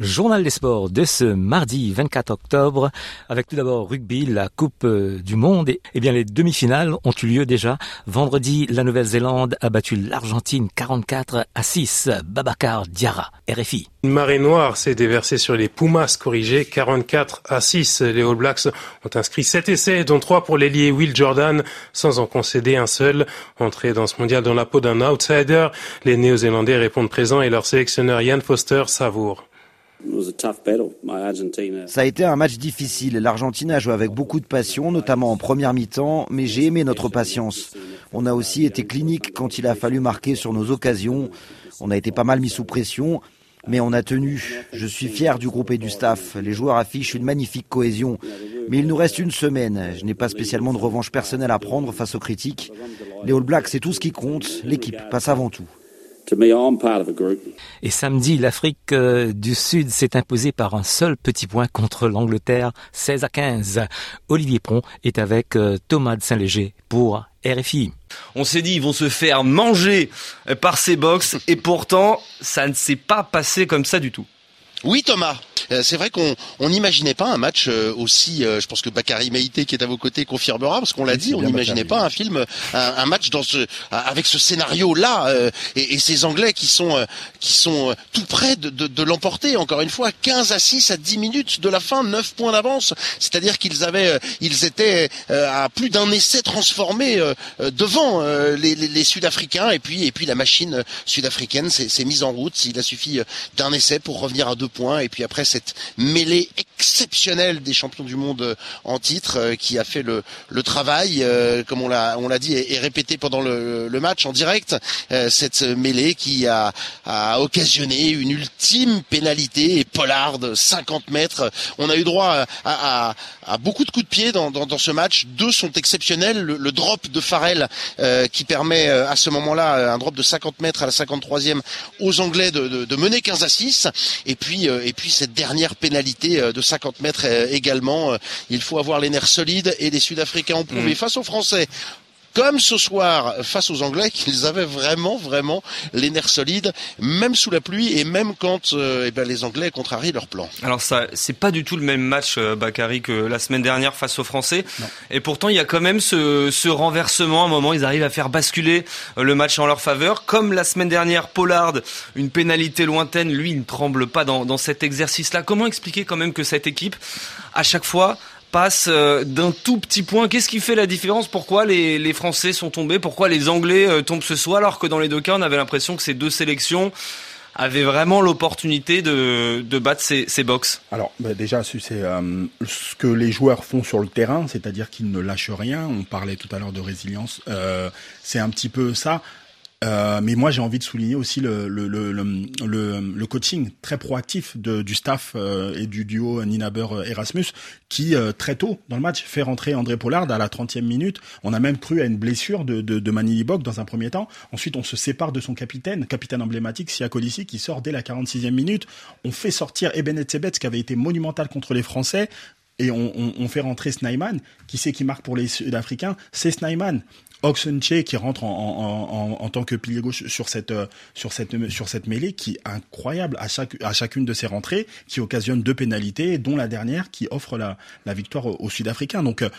Journal des sports de ce mardi 24 octobre, avec tout d'abord rugby, la Coupe euh, du Monde. Et, eh bien, les demi-finales ont eu lieu déjà. Vendredi, la Nouvelle-Zélande a battu l'Argentine 44 à 6. Babacar Diarra, RFI. Une marée noire s'est déversée sur les Pumas corrigés 44 à 6. Les All Blacks ont inscrit 7 essais, dont 3 pour l'ailier Will Jordan, sans en concéder un seul. Entré dans ce mondial dans la peau d'un outsider, les Néo-Zélandais répondent présents et leur sélectionneur Ian Foster savoure. Ça a été un match difficile. L'Argentine a joué avec beaucoup de passion, notamment en première mi-temps, mais j'ai aimé notre patience. On a aussi été clinique quand il a fallu marquer sur nos occasions. On a été pas mal mis sous pression, mais on a tenu. Je suis fier du groupe et du staff. Les joueurs affichent une magnifique cohésion. Mais il nous reste une semaine. Je n'ai pas spécialement de revanche personnelle à prendre face aux critiques. Les All Blacks, c'est tout ce qui compte. L'équipe passe avant tout. Et samedi, l'Afrique euh, du Sud s'est imposée par un seul petit point contre l'Angleterre, 16 à 15. Olivier Pron est avec euh, Thomas de Saint-Léger pour RFI. On s'est dit ils vont se faire manger par ces box et pourtant ça ne s'est pas passé comme ça du tout. Oui Thomas, euh, c'est vrai qu'on n'imaginait pas un match euh, aussi. Euh, je pense que Bakary Maïté qui est à vos côtés confirmera parce qu'on l'a dit, on n'imaginait pas un film, un, match dans ce avec ce scénario là et, ces Anglais qui sont qui sont tout près de, de, l'emporter. Encore une fois, 15 à 6 à 10 minutes de la fin, 9 points d'avance. C'est-à-dire qu'ils avaient, ils étaient à plus d'un essai transformé devant les, les, les Sud-Africains et puis et puis la machine sud-africaine s'est mise en route. Il a suffi d'un essai pour revenir à deux et puis après cette mêlée exceptionnelle des champions du monde euh, en titre euh, qui a fait le, le travail, euh, comme on l'a on l'a dit et, répété pendant le, le, match en direct, cette mêlée qui a, a occasionné une ultime pénalité et Pollard 50 mètres. On a eu droit à, à, à beaucoup de coups de pied dans, dans, dans, ce match. Deux sont exceptionnels. Le, drop de Farrell qui permet à ce moment-là un drop de 50 mètres à la 53e aux Anglais de, de, de mener 15 à 6. Et puis et puis cette dernière pénalité euh, de 50 mètres euh, également. Euh, il faut avoir les nerfs solides et les Sud-Africains ont prouvé mm. face aux Français comme ce soir face aux Anglais, qu'ils avaient vraiment, vraiment les nerfs solides, même sous la pluie et même quand eh ben, les Anglais contrarient leur plan. Alors ça, c'est pas du tout le même match, Bakary, que la semaine dernière face aux Français. Et pourtant, il y a quand même ce, ce, renversement. À un moment, ils arrivent à faire basculer le match en leur faveur. Comme la semaine dernière, Pollard, une pénalité lointaine, lui, il ne tremble pas dans, dans cet exercice-là. Comment expliquer quand même que cette équipe, à chaque fois, passe euh, d'un tout petit point. Qu'est-ce qui fait la différence? Pourquoi les, Français sont tombés? Pourquoi les Anglais euh, tombent ce soir alors que dans les deux cas, on avait l'impression que ces deux sélections avaient vraiment l'opportunité de, de, battre ces, ces box? Alors bah déjà, c'est euh, ce que les joueurs font sur le terrain, c'est-à-dire qu'ils ne lâchent rien. On parlait tout à l'heure de résilience. C'est un petit peu ça. Euh, mais moi, j'ai envie de souligner aussi le, coaching très proactif du staff euh, et du duo Ninaber-Erasmus qui, euh, très tôt dans le match, fait rentrer André Pollard à la 30e minute. On a même cru à une blessure de, de, de Manili dans un premier temps. Ensuite, on se sépare de son capitaine, capitaine emblématique, Sia Colissi, qui sort dès la 46e minute. On fait sortir Eben Etzebet, qui avait été monumental contre les Français et on, fait rentrer Snyman. Qui c'est qui marque pour les Sud-Africains? C'est Snyman. Oxenche qui rentre en, tant que pilier gauche sur cette euh, sur mêlée qui est incroyable à chacune de ses rentrées qui occasionne deux pénalités dont la dernière qui offre la, victoire aux, Sud-Africains. Donc euh,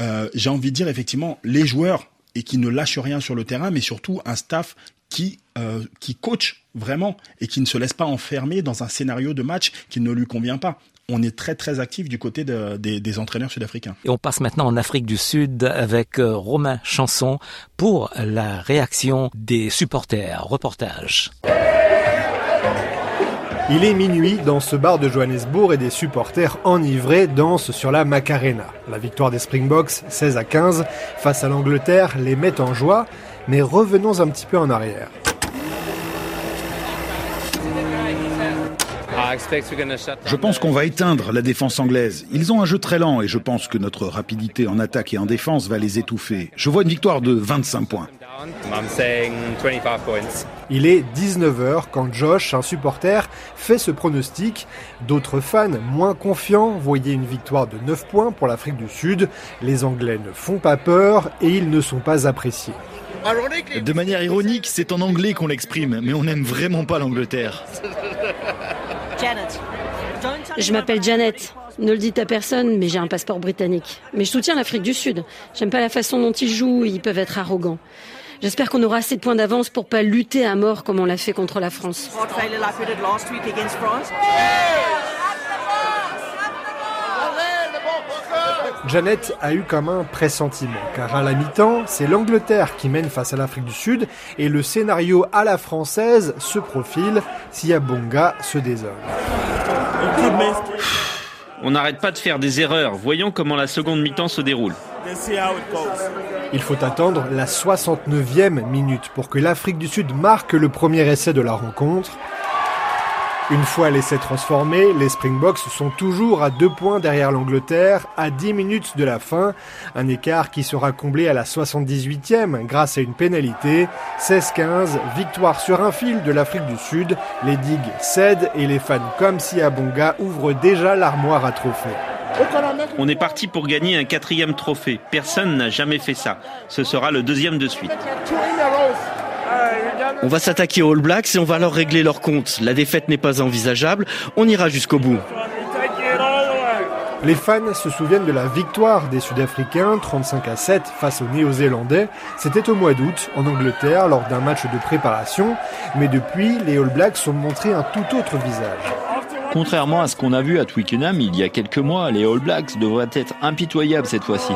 euh, j'ai envie de dire effectivement les joueurs et qui ne lâchent rien sur le terrain mais surtout un staff qui coach vraiment et qui ne se laisse pas enfermer dans un scénario de match qui ne lui convient pas on est très très actif du côté des, entraîneurs sud-africains. Et on passe maintenant en Afrique du Sud avec euh, Romain Chanson pour la réaction des supporters. Reportage. Il est minuit dans ce bar de Johannesburg et des supporters enivrés dansent sur la Macarena. La victoire des Springboks 16 à 15 face à l'Angleterre les met en joie, mais revenons un petit peu en arrière. Je pense qu'on va éteindre la défense anglaise. Ils ont un jeu très lent et je pense que notre rapidité en attaque et en défense va les étouffer. Je vois une victoire de 25 points. Il est 19h quand Josh, un supporter, fait ce pronostic. D'autres fans, moins confiants, voyaient une victoire de 9 points pour l'Afrique du Sud. Les Anglais ne font pas peur et ils ne sont pas appréciés. De manière ironique, c'est en anglais qu'on l'exprime, mais on n'aime vraiment pas l'Angleterre. Je m'appelle Janet. Ne le dites à personne, mais j'ai un passeport britannique. Mais je soutiens l'Afrique du Sud. J'aime pas la façon dont ils jouent, ils peuvent être arrogants. J'espère qu'on aura assez de points d'avance pour pas lutter à mort comme on l'a fait contre la France. Janet a eu comme un pressentiment, car à la mi-temps, c'est l'Angleterre qui mène face à l'Afrique du Sud, et le scénario à la française se profile si Abonga se désole. On n'arrête pas de faire des erreurs, voyons comment la seconde mi-temps se déroule. Il faut attendre la 69e minute pour que l'Afrique du Sud marque le premier essai de la rencontre. Une fois l'essai transformé, les Springboks sont toujours à deux points derrière l'Angleterre, à 10 minutes de la fin, un écart qui sera comblé à la 78e grâce à une pénalité. 16-15, victoire sur un fil de l'Afrique du Sud, les digues cèdent et les fans comme Siabonga ouvrent déjà l'armoire à trophées. On est parti pour gagner un quatrième trophée. Personne n'a jamais fait ça. Ce sera le deuxième de suite. On va s'attaquer aux All Blacks et on va leur régler leur compte. La défaite n'est pas envisageable, on ira jusqu'au bout. Les fans se souviennent de la victoire des Sud-Africains 35 à 7 face aux Néo-Zélandais. C'était au mois d'août en Angleterre lors d'un match de préparation, mais depuis, les All Blacks ont montré un tout autre visage. Contrairement à ce qu'on a vu à Twickenham il y a quelques mois, les All Blacks devraient être impitoyables cette fois-ci.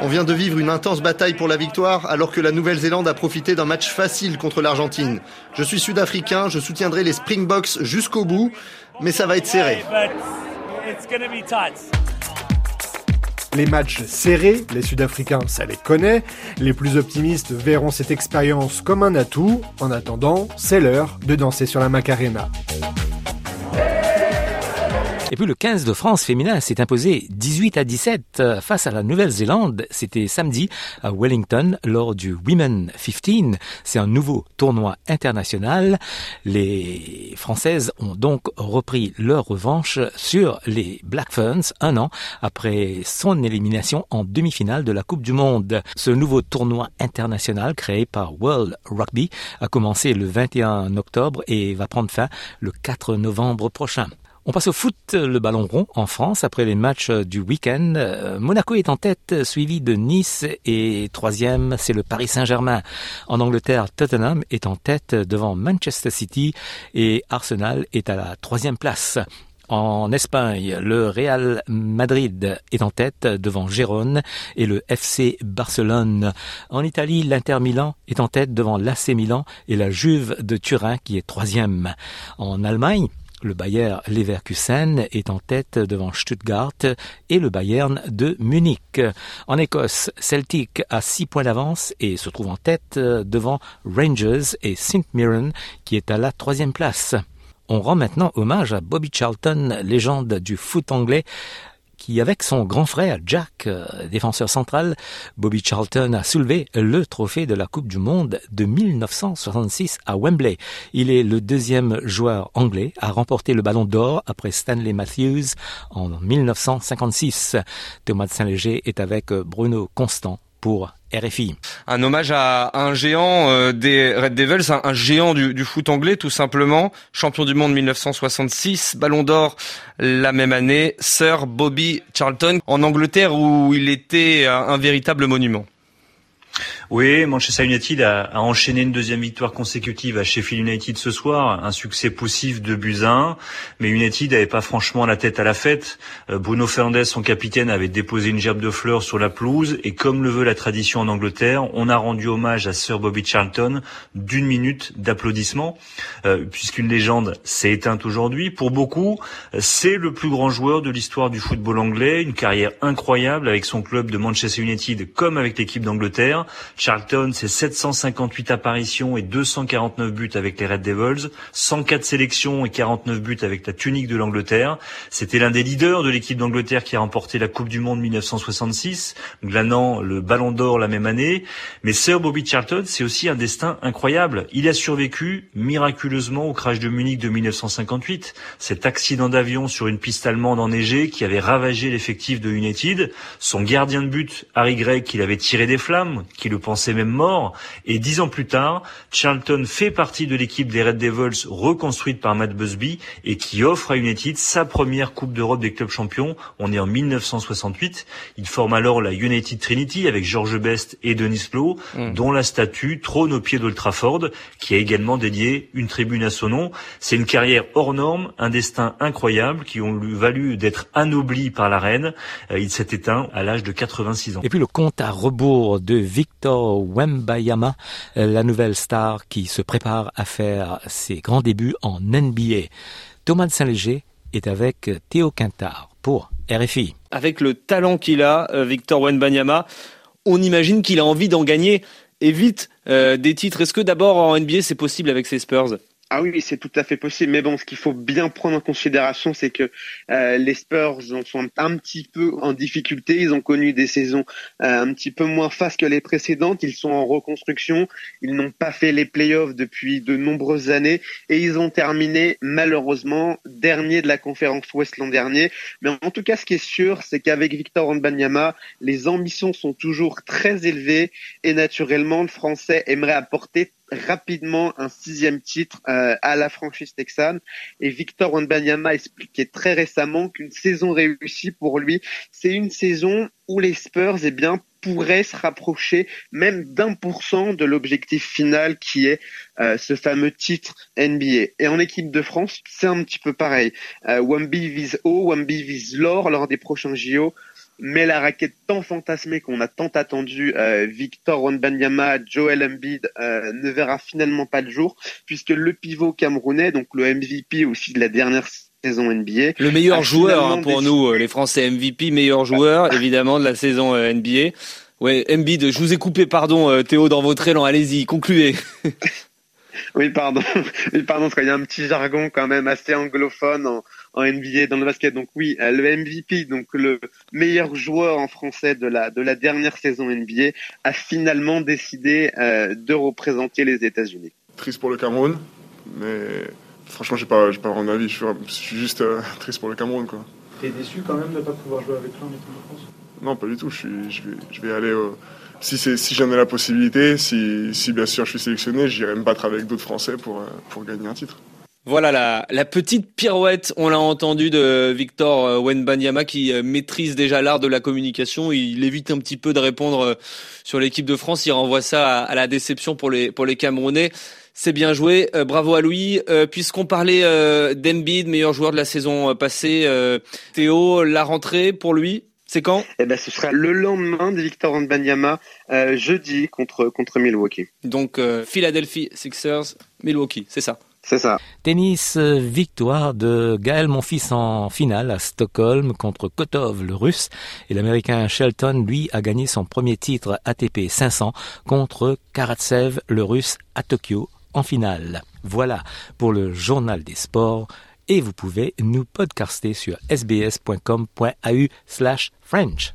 On vient de vivre une intense bataille pour la victoire alors que la Nouvelle-Zélande a profité d'un match facile contre l'Argentine. Je suis sud-africain, je soutiendrai les Springboks jusqu'au bout, mais ça va être serré. Les matchs serrés, les Sud-Africains, ça les connaît. Les plus optimistes verront cette expérience comme un atout. En attendant, c'est l'heure de danser sur la Macarena. Et puis le 15 de France féminin s'est imposé 18 à 17 euh, face à la Nouvelle-Zélande. C'était samedi à Wellington lors du Women 15. C'est un nouveau tournoi international. Les Françaises ont donc repris leur revanche sur les Black Ferns un an après son élimination en demi-finale de la Coupe du Monde. Ce nouveau tournoi international créé par World Rugby a commencé le 21 octobre et va prendre fin le 4 novembre prochain. On passe au foot, le ballon rond en France après les matchs du week-end. Euh, Monaco est en tête, suivi de Nice et troisième, c'est le Paris Saint-Germain. En Angleterre, Tottenham est en tête devant Manchester City et Arsenal est à la troisième place. En Espagne, le Real Madrid est en tête devant Gérone et le FC Barcelone. En Italie, l'Inter Milan est en tête devant l'AC Milan et la Juve de Turin qui est troisième. En Allemagne, le Bayer Leverkusen est en tête devant Stuttgart et le Bayern de Munich. En Écosse, Celtic a six points d'avance et se trouve en tête devant Rangers et St Mirren qui est à la troisième place. On rend maintenant hommage à Bobby Charlton, légende du foot anglais, qui, avec son grand frère Jack, euh, défenseur central, Bobby Charlton a soulevé le trophée de la Coupe du Monde de 1966 à Wembley. Il est le deuxième joueur anglais à remporter le ballon d'or après Stanley Matthews en 1956. Thomas de Saint-Léger est avec Bruno Constant pour RFI. Un hommage à un géant euh, des Red Devils, un, géant du, du, foot anglais tout simplement, champion du monde 1966, Ballon d'Or la même année, Sir Bobby Charlton en Angleterre où il était un véritable monument. Oui, Manchester United a, enchaîné une deuxième victoire consécutive à Sheffield United ce soir, un succès poussif de buts mais United n'avait pas franchement la tête à la fête. Euh, Bruno Fernandes, son capitaine, avait déposé une gerbe de fleurs sur la pelouse, et comme le veut la tradition en Angleterre, on a rendu hommage à Sir Bobby Charlton d'une minute d'applaudissements, euh, puisqu'une légende s'est éteinte aujourd'hui. Pour beaucoup, c'est le plus grand joueur de l'histoire du football anglais, une carrière incroyable avec son club de Manchester United comme avec l'équipe d'Angleterre Charlton, c'est 758 apparitions et 249 buts avec les Red Devils, 104 sélections et 49 buts avec la tunique de l'Angleterre. C'était l'un des leaders de l'équipe d'Angleterre qui a remporté la Coupe du Monde 1966, glanant le Ballon d'Or la même année. Mais Sir Bobby Charlton, c'est aussi un destin incroyable. Il a survécu miraculeusement au crash de Munich de 1958, cet accident d'avion sur une piste allemande enneigée qui avait ravagé l'effectif de United. Son gardien de but, Harry Gregg, qu'il avait tiré des flammes, qui le pensait même mort. Et dix ans plus tard, Charlton fait partie de l'équipe des Red Devils reconstruite par Matt Busby et qui offre à United sa première Coupe d'Europe des clubs champions. On est en 1968. Il forme alors la United Trinity avec George Best et Denis Lowe, mm. dont la statue trône au pied d'Old Trafford, qui a également dédié une tribune à son nom. C'est une carrière hors norme, un destin incroyable qui ont lui valu d'être anobli par la reine. Euh, il s'est éteint à l'âge de 86 ans. Et puis le compte à rebours de Victor Wembayama, euh, la nouvelle star qui se prépare à faire ses grands débuts en NBA. Thomas de Saint-Léger est avec Théo Quintard pour RFI. Avec le talent qu'il a, euh, Victor Wembanyama, on imagine qu'il a envie d'en gagner et vite des titres. Est-ce que d'abord en NBA c'est possible avec ses Spurs? Ah oui, c'est tout à fait possible. Mais bon, ce qu'il faut bien prendre en considération, c'est que euh, les Spurs sont un petit peu en difficulté. Ils ont connu des saisons euh, un petit peu moins fastes que les précédentes. Ils sont en reconstruction. Ils n'ont pas fait les playoffs depuis de nombreuses années et ils ont terminé malheureusement dernier de la conférence Ouest l'an dernier. Mais en tout cas, ce qui est sûr, c'est qu'avec Victor Wembanyama, les ambitions sont toujours très élevées et naturellement, le Français aimerait apporter rapidement un sixième titre euh, à la franchise texane. Et Victor Wembanyama expliquait très récemment qu'une saison réussie pour lui, c'est une saison où les Spurs eh bien, pourraient se rapprocher même d'un pour cent de l'objectif final qui est euh, ce fameux titre NBA. Et en équipe de France, c'est un petit peu pareil. Euh, Wemby vise haut, Wemby vise l'or lors des prochains JO mais la raquette tant fantasmée qu'on a tant attendu, euh, Victor Wembanyama, Joel Embiid, euh, ne verra finalement pas le jour, puisque le pivot camerounais, donc le MVP aussi de la dernière saison NBA. Le meilleur joueur hein, pour nous, euh, les Français MVP, meilleur joueur évidemment de la saison NBA. Ouais, Embiid, je vous ai coupé, pardon Théo, dans votre élan, allez-y, concluez. oui, pardon. Oui, pardon, parce qu'il y a un petit jargon quand même assez anglophone en, en NBA dans le basket. Donc oui, euh, le MVP, donc le meilleur joueur en français de la de la dernière saison NBA, a finalement décidé euh, de représenter les États-Unis. Triste pour le Cameroun, mais franchement, j'ai pas j'ai pas vraiment d'avis. Je suis juste euh, triste pour le Cameroun, quoi. T'es déçu quand même de pas pouvoir jouer avec lui en équipe de France? Non, pas du tout. Je suis je vais je vais aller si, si j'en ai la possibilité, si, si bien sûr je suis sélectionné, j'irai me battre avec d'autres Français pour, pour gagner un titre. Voilà la, la, petite pirouette, on l'a entendu de Victor euh, Wenbanyama qui euh, maîtrise déjà l'art de la communication. Il évite un petit peu de répondre euh, sur l'équipe de France. Il renvoie ça à, la déception pour les pour les Camerounais. C'est bien joué, bravo à lui. Puisqu'on parlait d'Embiid, meilleur joueur de la saison passée, Théo, la rentrée pour lui, c'est quand? Eh ben, ce sera le lendemain de Victor Wembanyama, jeudi contre contre Milwaukee. Donc Philadelphie Sixers, Milwaukee, c'est ça? C'est ça. Tennis, euh, victoire de Gaël Monfils en finale à Stockholm contre Kotov, le russe. Et l'américain Shelton, lui, a gagné son premier titre ATP 500 contre Karatsev, le russe, à Tokyo en finale. Voilà pour le journal des sports. Et vous pouvez nous podcaster sur sbs.com.au slash French.